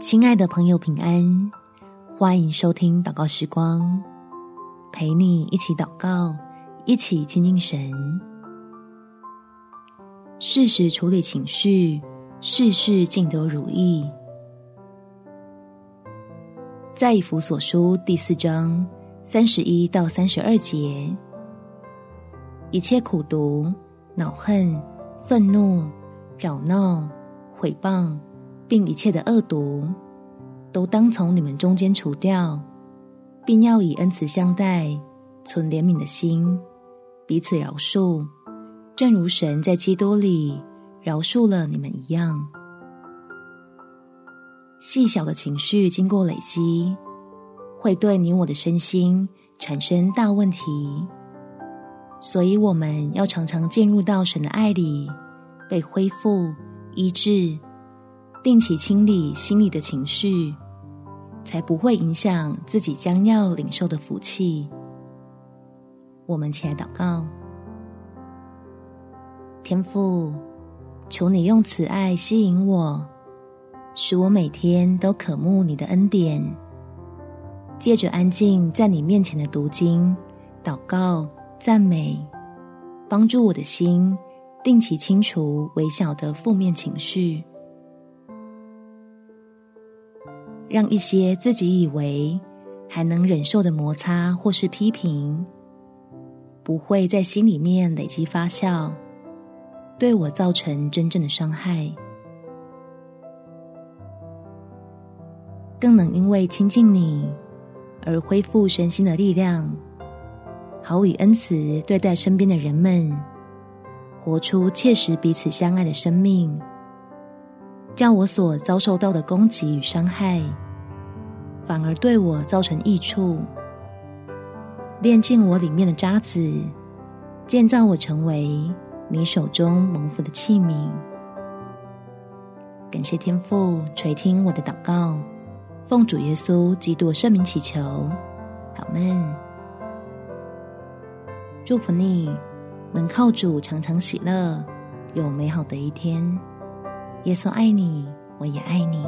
亲爱的朋友，平安！欢迎收听祷告时光，陪你一起祷告，一起亲近神。适时处理情绪，事事尽都如意。在以弗所书第四章三十一到三十二节，一切苦毒、恼恨、愤怒、扰闹、毁谤。并一切的恶毒，都当从你们中间除掉，并要以恩慈相待，存怜悯的心，彼此饶恕，正如神在基督里饶恕了你们一样。细小的情绪经过累积，会对你我的身心产生大问题，所以我们要常常进入到神的爱里，被恢复、医治。定期清理心里的情绪，才不会影响自己将要领受的福气。我们起来祷告，天父，求你用慈爱吸引我，使我每天都渴慕你的恩典。借着安静在你面前的读经、祷告、赞美，帮助我的心定期清除微小的负面情绪。让一些自己以为还能忍受的摩擦或是批评，不会在心里面累积发酵，对我造成真正的伤害，更能因为亲近你而恢复身心的力量，好以恩慈对待身边的人们，活出切实彼此相爱的生命。叫我所遭受到的攻击与伤害，反而对我造成益处，炼净我里面的渣滓，建造我成为你手中蒙福的器皿。感谢天父垂听我的祷告，奉主耶稣基督圣名祈求，阿门。祝福你能靠主常常喜乐，有美好的一天。耶稣爱你，我也爱你。